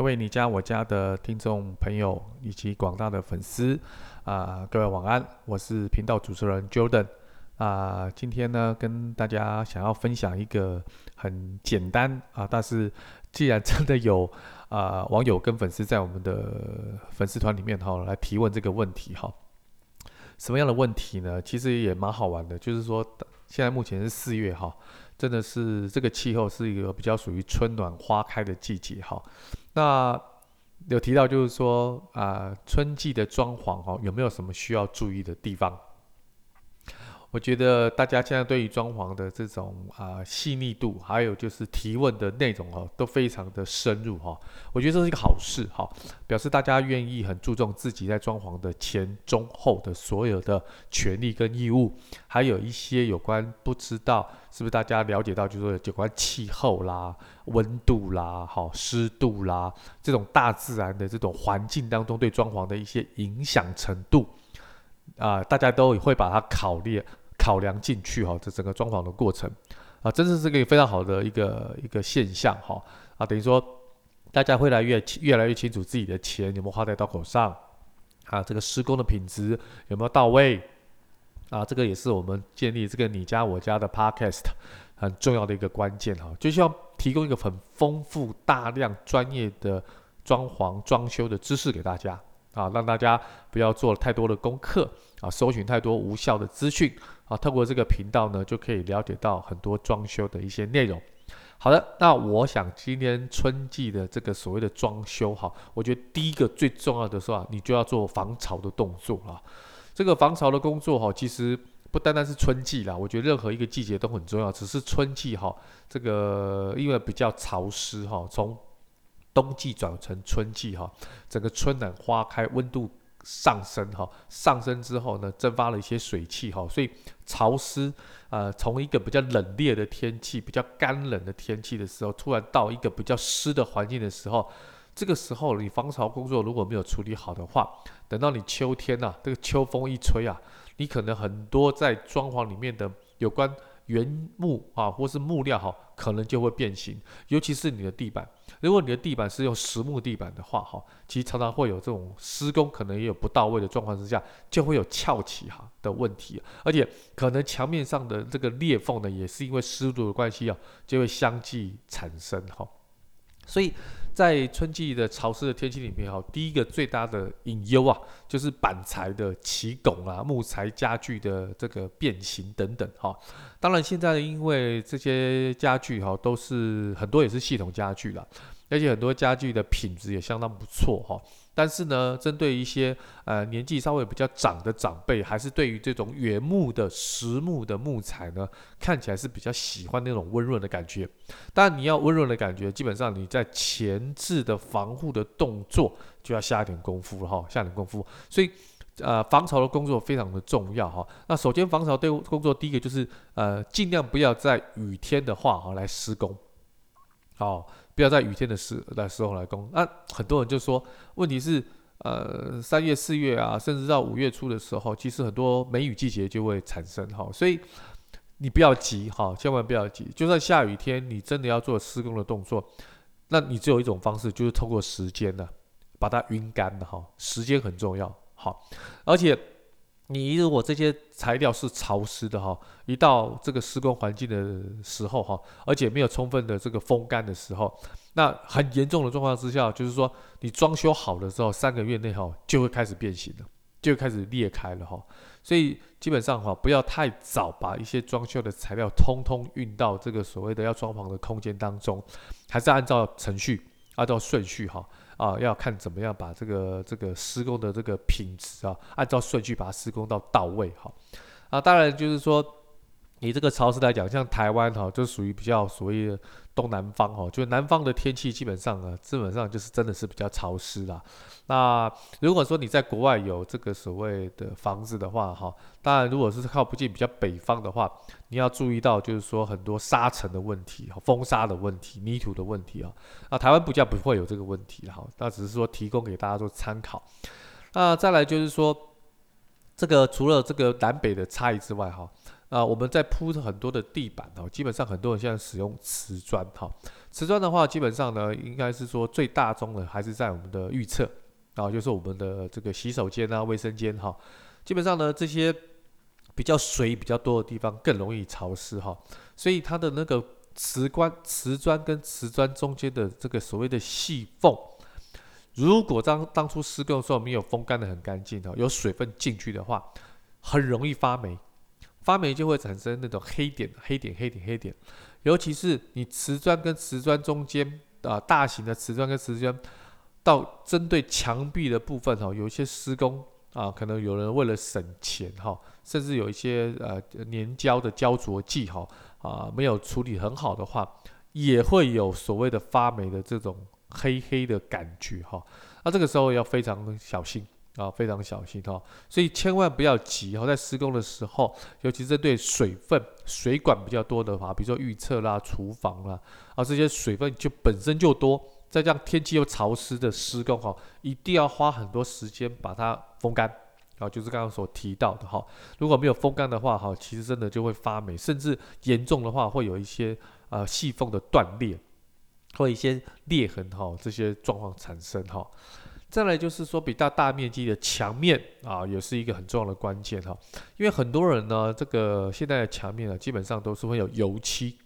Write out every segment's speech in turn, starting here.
各位你家我家的听众朋友以及广大的粉丝啊、各位晚安，我是频道主持人 Jordan 啊、今天呢跟大家想要分享一个很简单啊，但是既然真的有啊、网友跟粉丝在我们的粉丝团里面哈来提问这个问题哈，什么样的问题呢？其实也蛮好玩的，就是说现在目前是四月哈。真的是这个气候是一个比较属于春暖花开的季节哈。那有提到就是说啊、春季的装潢哦，有没有什么需要注意的地方？我觉得大家现在对于装潢的这种啊细腻度，还有就是提问的内容哦，都非常的深入哈。我觉得这是一个好事哈，表示大家愿意很注重自己在装潢的前中后的所有的权利跟义务，还有一些有关不知道是不是大家了解到，就是说有关气候啦、温度啦、好湿度啦这种大自然的这种环境当中对装潢的一些影响程度啊、大家都会把它考虑。考量进去哈，这整个装潢的过程。啊，真的是个非常好的一个一个现象哈。啊，等于说大家会来越越来越清楚自己的钱有没有花在刀口上。啊，这个施工的品质有没有到位。啊，这个也是我们建立这个你家我家的 Podcast 很重要的一个关键哈，就需要提供一个很丰富、大量、专业的装潢装修的知识给大家。啊，让大家不要做太多的功课啊，搜寻太多无效的资讯。啊，透过这个频道呢，就可以了解到很多装修的一些内容。好的，那我想今天春季的这个所谓的装修，哈，我觉得第一个最重要的是啊，你就要做防潮的动作啊。这个防潮的工作哈，其实不单单是春季啦，我觉得任何一个季节都很重要。只是春季哈，这个因为比较潮湿哈，从冬季转成春季哈，整个春暖花开，温度。上升哈，上升之后呢，蒸发了一些水汽哈，所以潮湿，呃，从一个比较冷冽的天气，比较干冷的天气的时候，突然到一个比较湿的环境的时候，这个时候你防潮工作如果没有处理好的话，等到你秋天呐、啊，这个秋风一吹啊，你可能很多在装潢里面的有关。原木啊，或是木料哈，可能就会变形，尤其是你的地板。如果你的地板是用实木地板的话，哈，其实常常会有这种施工可能也有不到位的状况之下，就会有翘起哈的问题，而且可能墙面上的这个裂缝呢，也是因为湿度的关系啊，就会相继产生哈。所以在春季的潮湿的天气里面，哈，第一个最大的隐忧啊，就是板材的起拱啊，木材家具的这个变形等等，哈。当然，现在因为这些家具哈，都是很多也是系统家具了，而且很多家具的品质也相当不错，哈。但是呢，针对一些呃年纪稍微比较长的长辈，还是对于这种原木的实木的木材呢，看起来是比较喜欢那种温润的感觉。但，你要温润的感觉，基本上你在前置的防护的动作就要下点功夫了哈，下点功夫。所以，呃，防潮的工作非常的重要哈。那首先防潮对工作，第一个就是呃，尽量不要在雨天的话哈来施工，好。不要在雨天的时的时候来攻，那、很多人就说，问题是，呃，三月、四月啊，甚至到五月初的时候，其实很多梅雨季节就会产生哈，所以你不要急哈，千万不要急。就算下雨天，你真的要做施工的动作，那你只有一种方式，就是透过时间呢，把它晕干的哈，时间很重要，好，而且。你如果这些材料是潮湿的哈，一到这个施工环境的时候哈，而且没有充分的这个风干的时候，那很严重的状况之下，就是说你装修好了之后，三个月内哈就会开始变形了，就开始裂开了哈。所以基本上哈，不要太早把一些装修的材料通通运到这个所谓的要装潢的空间当中，还是按照程序，按照顺序哈。啊，要看怎么样把这个这个施工的这个品质啊，按照顺序把它施工到到位哈。啊，当然就是说，你这个潮湿来讲，像台湾哈，就属于比较所谓的东南方哈，就南方的天气基本上啊，基本上就是真的是比较潮湿啦。那如果说你在国外有这个所谓的房子的话哈，当然如果是靠不近比较北方的话，你要注意到就是说很多沙尘的问题、风沙的问题、泥土的问题啊。那台湾比较不会有这个问题哈，那只是说提供给大家做参考。那再来就是说，这个除了这个南北的差异之外哈。啊，我们在铺很多的地板哦，基本上很多人现在使用瓷砖哈。瓷砖的话，基本上呢，应该是说最大宗的还是在我们的浴厕啊，就是我们的这个洗手间啊、卫生间哈。基本上呢，这些比较水比较多的地方更容易潮湿哈，所以它的那个瓷砖、瓷砖跟瓷砖中间的这个所谓的细缝，如果当当初施工的时候没有风干的很干净哦，有水分进去的话，很容易发霉。发霉就会产生那种黑点、黑点、黑点、黑点，尤其是你瓷砖跟瓷砖中间啊、大型的瓷砖跟瓷砖，到针对墙壁的部分哈，有一些施工啊，可能有人为了省钱哈，甚至有一些呃粘胶的胶着剂哈啊，没有处理很好的话，也会有所谓的发霉的这种黑黑的感觉哈，那这个时候要非常小心。啊，非常小心哈，所以千万不要急哈，在施工的时候，尤其是对水分、水管比较多的话，比如说浴厕啦、厨房啦，啊，这些水分就本身就多，再这样天气又潮湿的施工哈，一定要花很多时间把它风干啊，就是刚刚所提到的哈，如果没有风干的话哈，其实真的就会发霉，甚至严重的话会有一些啊细缝的断裂，或一些裂痕哈，这些状况产生哈。再来就是说，比较大面积的墙面啊，也是一个很重要的关键哈。因为很多人呢，这个现在的墙面呢，基本上都是会有油漆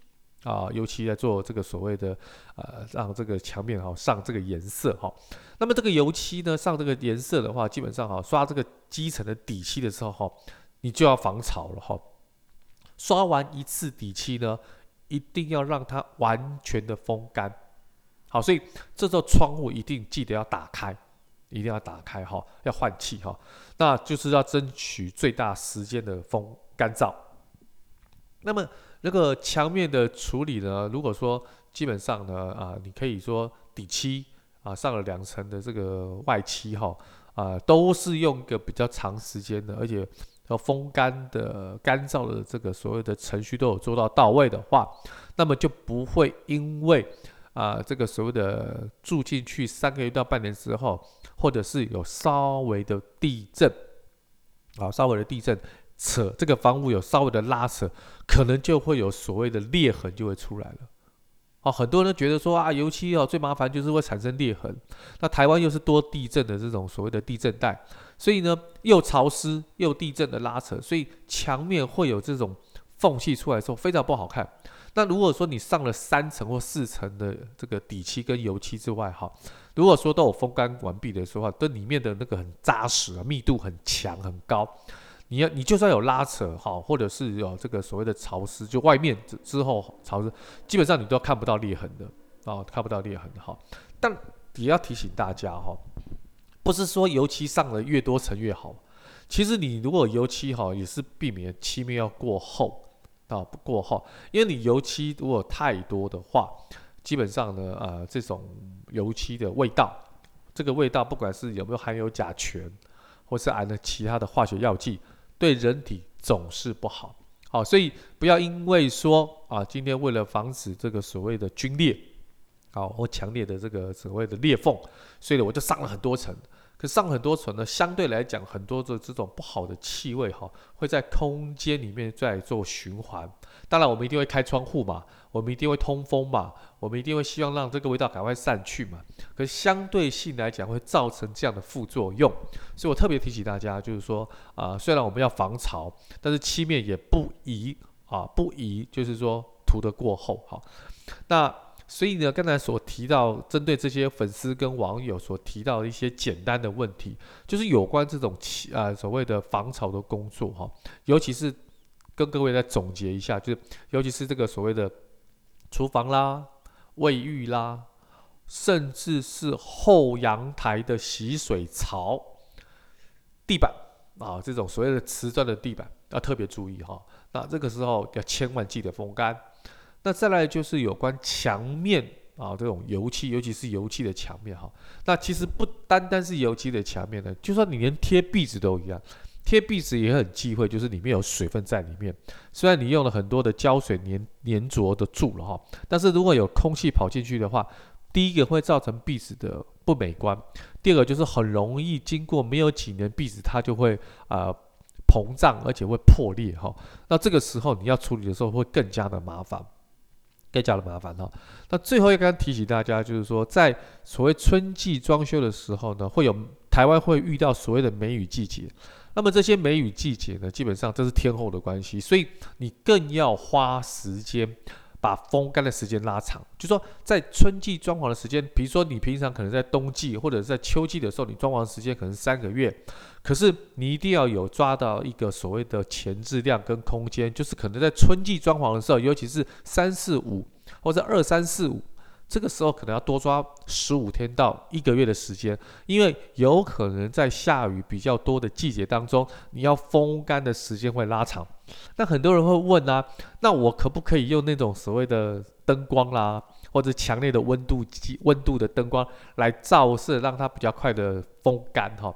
啊，油漆来做这个所谓的呃，让这个墙面哈上这个颜色哈。那么这个油漆呢，上这个颜色的话，基本上哈，刷这个基层的底漆的时候哈，你就要防潮了哈。刷完一次底漆呢，一定要让它完全的风干。好，所以这时候窗户一定记得要打开。一定要打开哈，要换气哈，那就是要争取最大时间的风干燥。那么那个墙面的处理呢？如果说基本上呢啊，你可以说底漆啊上了两层的这个外漆哈啊，都是用一个比较长时间的，而且要风干的干燥的这个所有的程序都有做到到位的话，那么就不会因为啊这个所谓的住进去三个月到半年之后。或者是有稍微的地震，啊，稍微的地震扯这个房屋有稍微的拉扯，可能就会有所谓的裂痕就会出来了。啊，很多人觉得说啊，油漆哦最麻烦就是会产生裂痕。那台湾又是多地震的这种所谓的地震带，所以呢又潮湿又地震的拉扯，所以墙面会有这种缝隙出来的时候非常不好看。那如果说你上了三层或四层的这个底漆跟油漆之外，哈。如果说都有风干完毕的时候，对里面的那个很扎实啊，密度很强很高，你要你就算有拉扯哈，或者是有这个所谓的潮湿，就外面之之后潮湿，基本上你都看不到裂痕的啊，看不到裂痕哈。但也要提醒大家哈，不是说油漆上的越多层越好，其实你如果油漆哈，也是避免漆面要过厚啊，不过哈，因为你油漆如果太多的话。基本上呢，呃，这种油漆的味道，这个味道不管是有没有含有甲醛，或是含了其他的化学药剂，对人体总是不好。好，所以不要因为说啊，今天为了防止这个所谓的龟裂，好，或强烈的这个所谓的裂缝，所以呢，我就上了很多层。可上很多层呢，相对来讲，很多的这种不好的气味哈，会在空间里面在做循环。当然，我们一定会开窗户嘛，我们一定会通风嘛，我们一定会希望让这个味道赶快散去嘛。可是相对性来讲，会造成这样的副作用。所以我特别提醒大家，就是说啊、虽然我们要防潮，但是漆面也不宜啊，不宜就是说涂得过厚哈。那所以呢，刚才所提到针对这些粉丝跟网友所提到的一些简单的问题，就是有关这种啊、呃、所谓的防潮的工作哈，尤其是跟各位再总结一下，就是尤其是这个所谓的厨房啦、卫浴啦，甚至是后阳台的洗水槽、地板啊这种所谓的瓷砖的地板要特别注意哈。那这个时候要千万记得风干。那再来就是有关墙面啊，这种油漆，尤其是油漆的墙面哈。那其实不单单是油漆的墙面呢，就算你连贴壁纸都一样，贴壁纸也很忌讳，就是里面有水分在里面。虽然你用了很多的胶水粘粘着的住了哈，但是如果有空气跑进去的话，第一个会造成壁纸的不美观，第二个就是很容易经过没有几年，壁纸它就会啊、膨胀，而且会破裂哈。那这个时候你要处理的时候会更加的麻烦。更加的麻烦哈。那最后要跟提醒大家，就是说在所谓春季装修的时候呢，会有台湾会遇到所谓的梅雨季节。那么这些梅雨季节呢，基本上这是天后的关系，所以你更要花时间把风干的时间拉长。就说在春季装潢的时间，比如说你平常可能在冬季或者在秋季的时候，你装潢时间可能三个月，可是你一定要有抓到一个所谓的前置量跟空间，就是可能在春季装潢的时候，尤其是三四五或者二三四五。这个时候可能要多抓十五天到一个月的时间，因为有可能在下雨比较多的季节当中，你要风干的时间会拉长。那很多人会问啊，那我可不可以用那种所谓的灯光啦，或者强烈的温度计温度的灯光来照射，让它比较快的风干哈？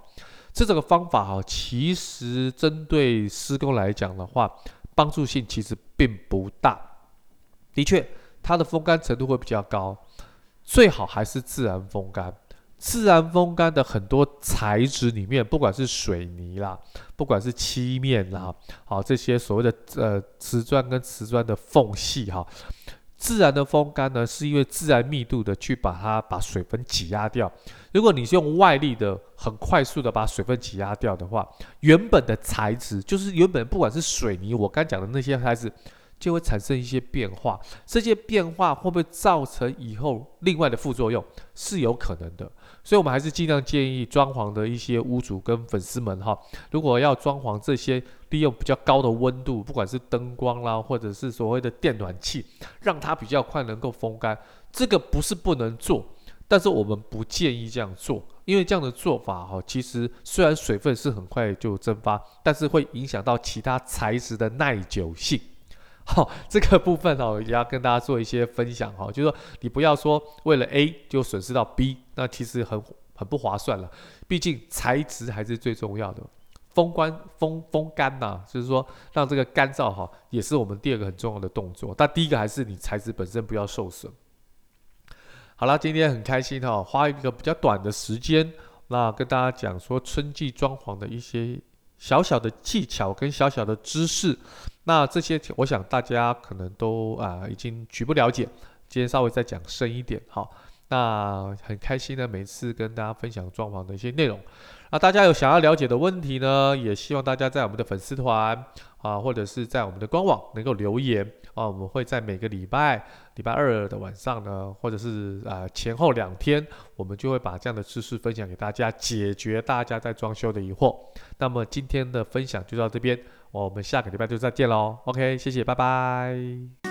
这种方法哈，其实针对施工来讲的话，帮助性其实并不大。的确。它的风干程度会比较高，最好还是自然风干。自然风干的很多材质里面，不管是水泥啦，不管是漆面啦，好这些所谓的呃瓷砖跟瓷砖的缝隙哈，自然的风干呢，是因为自然密度的去把它把水分挤压掉。如果你是用外力的很快速的把水分挤压掉的话，原本的材质就是原本不管是水泥，我刚讲的那些材质。就会产生一些变化，这些变化会不会造成以后另外的副作用？是有可能的，所以我们还是尽量建议装潢的一些屋主跟粉丝们哈，如果要装潢这些，利用比较高的温度，不管是灯光啦，或者是所谓的电暖气，让它比较快能够风干，这个不是不能做，但是我们不建议这样做，因为这样的做法哈，其实虽然水分是很快就蒸发，但是会影响到其他材质的耐久性。好、这个部分哦，也要跟大家做一些分享哈、就是说你不要说为了 A 就损失到 B，那其实很很不划算了。毕竟材质还是最重要的，风干风风干呐、就是说让这个干燥哈，也是我们第二个很重要的动作。但第一个还是你材质本身不要受损。好了，今天很开心哈、花一个比较短的时间，那跟大家讲说春季装潢的一些小小的技巧跟小小的知识。那这些，我想大家可能都啊、已经局部了解。今天稍微再讲深一点，好，那很开心呢，每次跟大家分享装潢的一些内容。那大家有想要了解的问题呢，也希望大家在我们的粉丝团啊，或者是在我们的官网能够留言啊，我们会在每个礼拜礼拜二的晚上呢，或者是啊前后两天，我们就会把这样的知识分享给大家，解决大家在装修的疑惑。那么今天的分享就到这边。我们下个礼拜就再见喽，OK，谢谢，拜拜。